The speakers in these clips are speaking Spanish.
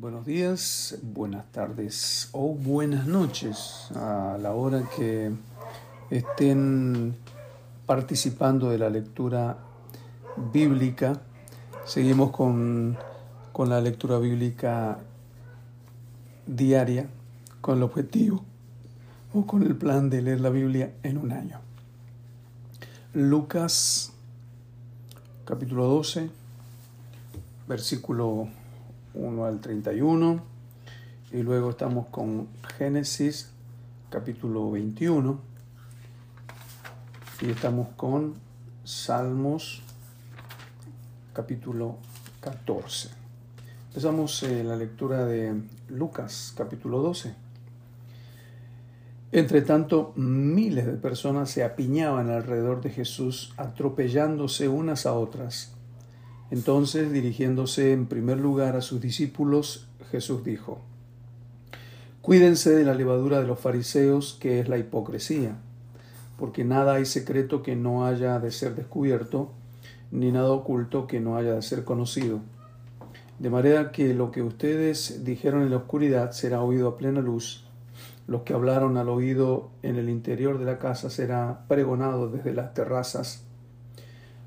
Buenos días, buenas tardes o buenas noches a la hora que estén participando de la lectura bíblica. Seguimos con, con la lectura bíblica diaria con el objetivo o con el plan de leer la Biblia en un año. Lucas capítulo 12, versículo 1 al 31, y luego estamos con Génesis capítulo 21, y estamos con Salmos capítulo 14. Empezamos eh, la lectura de Lucas capítulo 12. Entre tanto, miles de personas se apiñaban alrededor de Jesús, atropellándose unas a otras. Entonces, dirigiéndose en primer lugar a sus discípulos, Jesús dijo, Cuídense de la levadura de los fariseos, que es la hipocresía, porque nada hay secreto que no haya de ser descubierto, ni nada oculto que no haya de ser conocido. De manera que lo que ustedes dijeron en la oscuridad será oído a plena luz, los que hablaron al oído en el interior de la casa será pregonado desde las terrazas.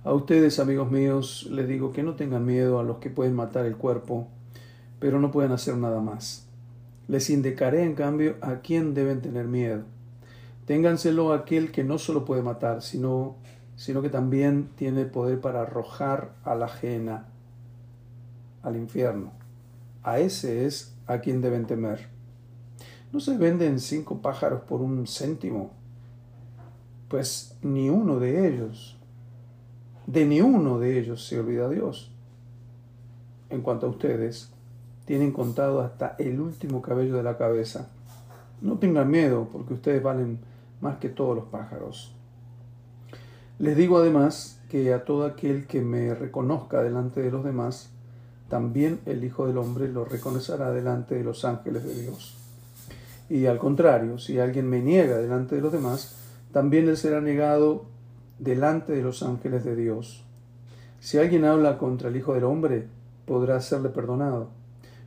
A ustedes, amigos míos, les digo que no tengan miedo a los que pueden matar el cuerpo, pero no pueden hacer nada más. Les indicaré, en cambio, a quién deben tener miedo. Ténganselo a aquel que no solo puede matar, sino, sino que también tiene poder para arrojar a la ajena al infierno. A ese es a quien deben temer. ¿No se venden cinco pájaros por un céntimo? Pues ni uno de ellos, de ni uno de ellos se olvida Dios. En cuanto a ustedes, tienen contado hasta el último cabello de la cabeza. No tengan miedo, porque ustedes valen más que todos los pájaros. Les digo además que a todo aquel que me reconozca delante de los demás, también el Hijo del Hombre lo reconocerá delante de los ángeles de Dios. Y al contrario, si alguien me niega delante de los demás, también él será negado delante de los ángeles de Dios. Si alguien habla contra el Hijo del Hombre, podrá serle perdonado,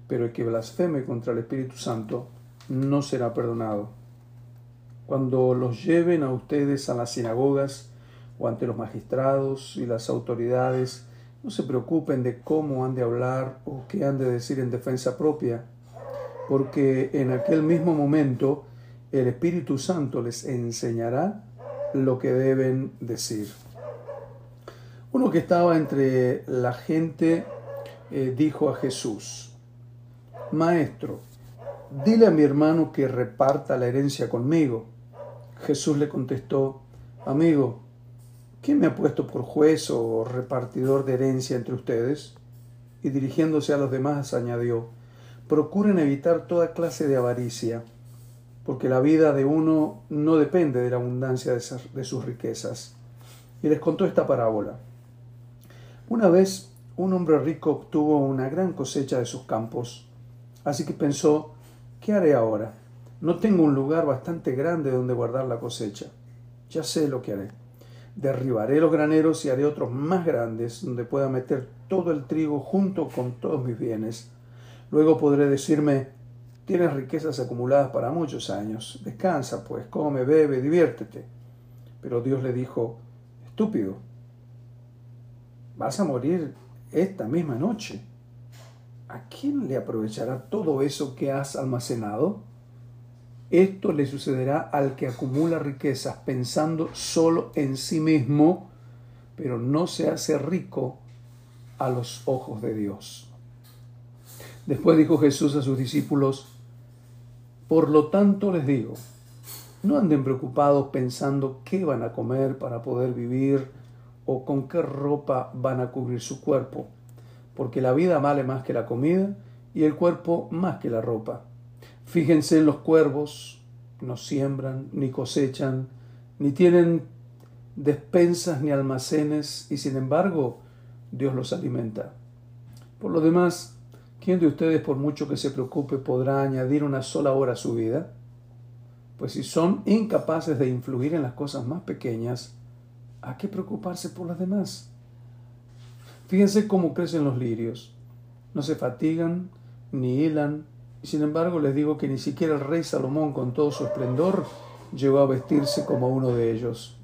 pero el que blasfeme contra el Espíritu Santo no será perdonado. Cuando los lleven a ustedes a las sinagogas o ante los magistrados y las autoridades, no se preocupen de cómo han de hablar o qué han de decir en defensa propia porque en aquel mismo momento el Espíritu Santo les enseñará lo que deben decir. Uno que estaba entre la gente eh, dijo a Jesús, Maestro, dile a mi hermano que reparta la herencia conmigo. Jesús le contestó, Amigo, ¿quién me ha puesto por juez o repartidor de herencia entre ustedes? Y dirigiéndose a los demás añadió, procuren evitar toda clase de avaricia, porque la vida de uno no depende de la abundancia de sus riquezas. Y les contó esta parábola. Una vez un hombre rico obtuvo una gran cosecha de sus campos, así que pensó, ¿qué haré ahora? No tengo un lugar bastante grande donde guardar la cosecha. Ya sé lo que haré. Derribaré los graneros y haré otros más grandes donde pueda meter todo el trigo junto con todos mis bienes Luego podré decirme, tienes riquezas acumuladas para muchos años, descansa pues, come, bebe, diviértete. Pero Dios le dijo, estúpido, vas a morir esta misma noche. ¿A quién le aprovechará todo eso que has almacenado? Esto le sucederá al que acumula riquezas pensando solo en sí mismo, pero no se hace rico a los ojos de Dios. Después dijo Jesús a sus discípulos, por lo tanto les digo, no anden preocupados pensando qué van a comer para poder vivir o con qué ropa van a cubrir su cuerpo, porque la vida vale más que la comida y el cuerpo más que la ropa. Fíjense en los cuervos, no siembran, ni cosechan, ni tienen despensas ni almacenes, y sin embargo Dios los alimenta. Por lo demás, ¿Quién de ustedes, por mucho que se preocupe, podrá añadir una sola hora a su vida? Pues si son incapaces de influir en las cosas más pequeñas, ¿a qué preocuparse por las demás? Fíjense cómo crecen los lirios. No se fatigan ni hilan, y sin embargo les digo que ni siquiera el rey Salomón con todo su esplendor llegó a vestirse como uno de ellos.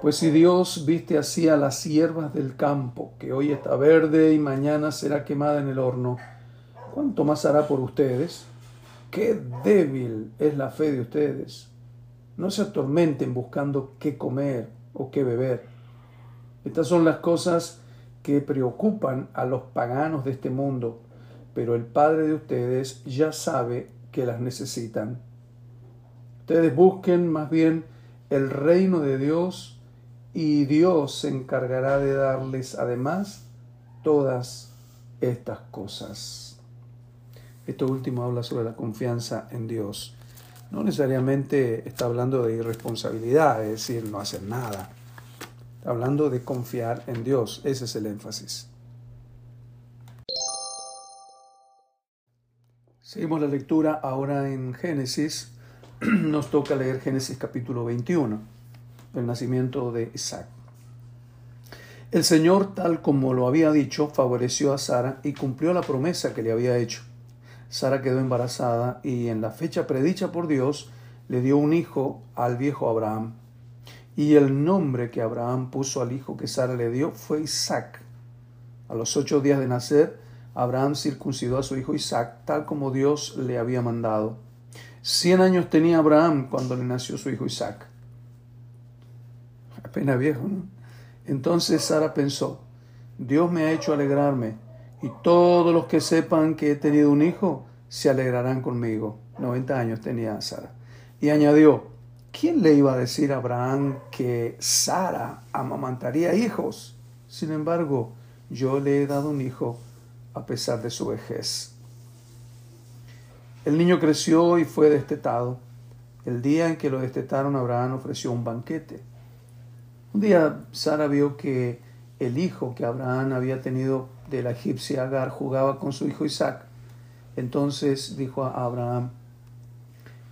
Pues si Dios viste así a las hierbas del campo, que hoy está verde y mañana será quemada en el horno, ¿cuánto más hará por ustedes? Qué débil es la fe de ustedes. No se atormenten buscando qué comer o qué beber. Estas son las cosas que preocupan a los paganos de este mundo, pero el Padre de ustedes ya sabe que las necesitan. Ustedes busquen más bien el reino de Dios y Dios se encargará de darles además todas estas cosas. Esto último habla sobre la confianza en Dios. No necesariamente está hablando de irresponsabilidad, es decir, no hacer nada. Está hablando de confiar en Dios. Ese es el énfasis. Seguimos la lectura ahora en Génesis. Nos toca leer Génesis capítulo 21, el nacimiento de Isaac. El Señor, tal como lo había dicho, favoreció a Sara y cumplió la promesa que le había hecho. Sara quedó embarazada y en la fecha predicha por Dios le dio un hijo al viejo Abraham. Y el nombre que Abraham puso al hijo que Sara le dio fue Isaac. A los ocho días de nacer, Abraham circuncidó a su hijo Isaac, tal como Dios le había mandado. Cien años tenía Abraham cuando le nació su hijo Isaac. Apenas viejo, ¿no? Entonces Sara pensó, Dios me ha hecho alegrarme, y todos los que sepan que he tenido un hijo se alegrarán conmigo. 90 años tenía Sara. Y añadió, ¿quién le iba a decir a Abraham que Sara amamantaría hijos? Sin embargo, yo le he dado un hijo a pesar de su vejez. El niño creció y fue destetado. El día en que lo destetaron, Abraham ofreció un banquete. Un día Sara vio que el hijo que Abraham había tenido de la egipcia Agar jugaba con su hijo Isaac. Entonces dijo a Abraham,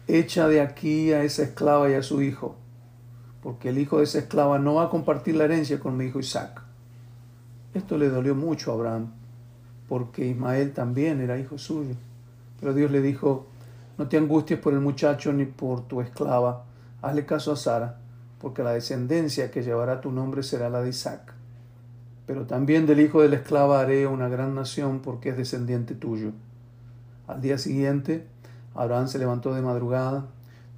echa de aquí a esa esclava y a su hijo, porque el hijo de esa esclava no va a compartir la herencia con mi hijo Isaac. Esto le dolió mucho a Abraham, porque Ismael también era hijo suyo. Pero Dios le dijo, no te angusties por el muchacho ni por tu esclava, hazle caso a Sara, porque la descendencia que llevará tu nombre será la de Isaac. Pero también del hijo de la esclava haré una gran nación, porque es descendiente tuyo. Al día siguiente, Abraham se levantó de madrugada,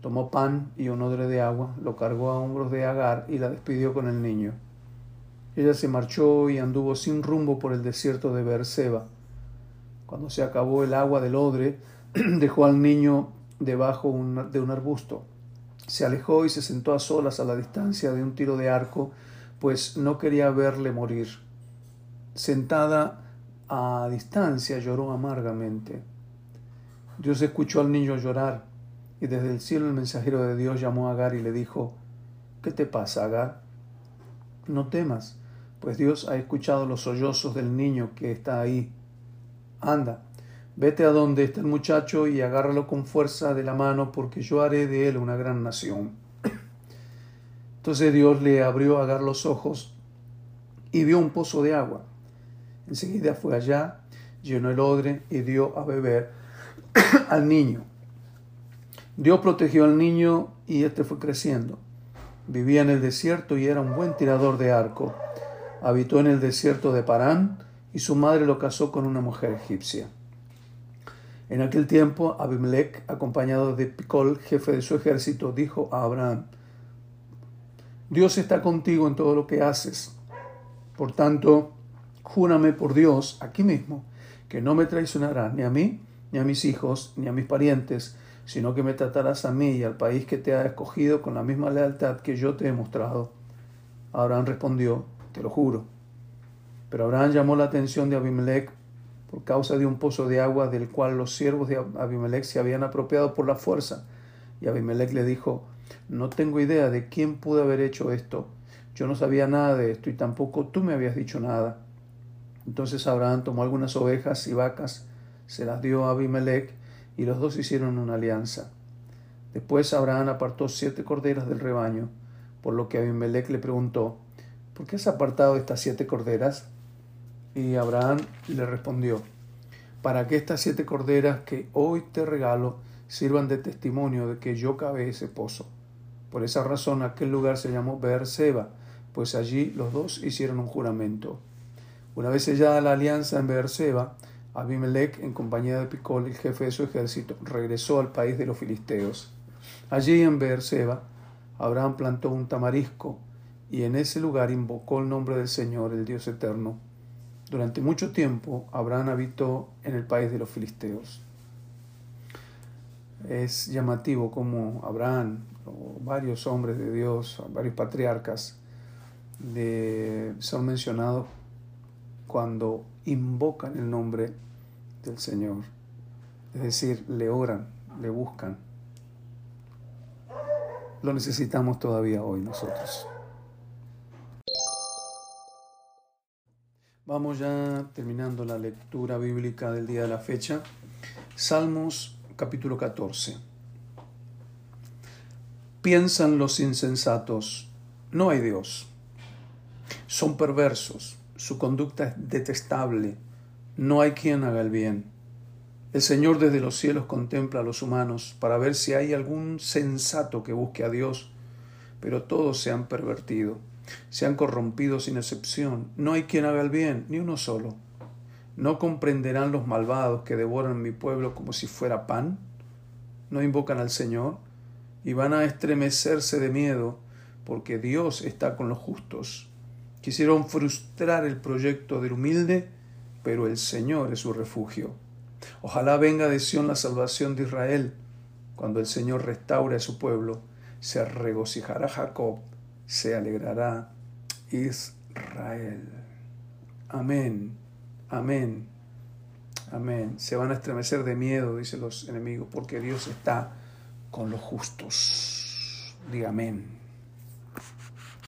tomó pan y un odre de agua, lo cargó a hombros de Agar y la despidió con el niño. Ella se marchó y anduvo sin rumbo por el desierto de Beerseba. Cuando se acabó el agua del odre, dejó al niño debajo de un arbusto. Se alejó y se sentó a solas a la distancia de un tiro de arco, pues no quería verle morir. Sentada a distancia lloró amargamente. Dios escuchó al niño llorar y desde el cielo el mensajero de Dios llamó a Agar y le dijo, ¿Qué te pasa, Agar? No temas, pues Dios ha escuchado los sollozos del niño que está ahí. Anda, vete a donde está el muchacho y agárralo con fuerza de la mano, porque yo haré de él una gran nación. Entonces Dios le abrió a Agar los ojos y vio un pozo de agua. Enseguida fue allá, llenó el odre y dio a beber al niño. Dios protegió al niño y éste fue creciendo. Vivía en el desierto y era un buen tirador de arco. Habitó en el desierto de Parán y su madre lo casó con una mujer egipcia. En aquel tiempo, Abimelech, acompañado de Picol, jefe de su ejército, dijo a Abraham, Dios está contigo en todo lo que haces. Por tanto, júrame por Dios, aquí mismo, que no me traicionarás ni a mí ni a mis hijos, ni a mis parientes, sino que me tratarás a mí y al país que te ha escogido con la misma lealtad que yo te he mostrado. Abraham respondió, te lo juro. Pero Abraham llamó la atención de Abimelech por causa de un pozo de agua del cual los siervos de Abimelech se habían apropiado por la fuerza. Y Abimelech le dijo, no tengo idea de quién pudo haber hecho esto. Yo no sabía nada de esto y tampoco tú me habías dicho nada. Entonces Abraham tomó algunas ovejas y vacas, se las dio a Abimelech y los dos hicieron una alianza. Después Abraham apartó siete corderas del rebaño, por lo que Abimelech le preguntó, ¿por qué has apartado estas siete corderas? Y Abraham le respondió, para que estas siete corderas que hoy te regalo sirvan de testimonio de que yo cavé ese pozo. Por esa razón aquel lugar se llamó Beerseba, pues allí los dos hicieron un juramento. Una vez sellada la alianza en Beerseba, Abimelech, en compañía de Picol, el jefe de su ejército, regresó al país de los filisteos. Allí en Beerseba, Abraham plantó un tamarisco y en ese lugar invocó el nombre del Señor, el Dios eterno. Durante mucho tiempo, Abraham habitó en el país de los filisteos. Es llamativo como Abraham, varios hombres de Dios, varios patriarcas, son mencionados cuando invocan el nombre del Señor. Es decir, le oran, le buscan. Lo necesitamos todavía hoy nosotros. Vamos ya terminando la lectura bíblica del día de la fecha. Salmos capítulo 14. Piensan los insensatos, no hay Dios. Son perversos, su conducta es detestable, no hay quien haga el bien. El Señor desde los cielos contempla a los humanos para ver si hay algún sensato que busque a Dios, pero todos se han pervertido, se han corrompido sin excepción. No hay quien haga el bien, ni uno solo. ¿No comprenderán los malvados que devoran mi pueblo como si fuera pan? ¿No invocan al Señor? Y van a estremecerse de miedo, porque Dios está con los justos. Quisieron frustrar el proyecto del humilde, pero el Señor es su refugio. Ojalá venga de Sión la salvación de Israel. Cuando el Señor restaure a su pueblo, se regocijará Jacob, se alegrará Israel. Amén, amén, amén. Se van a estremecer de miedo, dicen los enemigos, porque Dios está con los justos. Diga amén.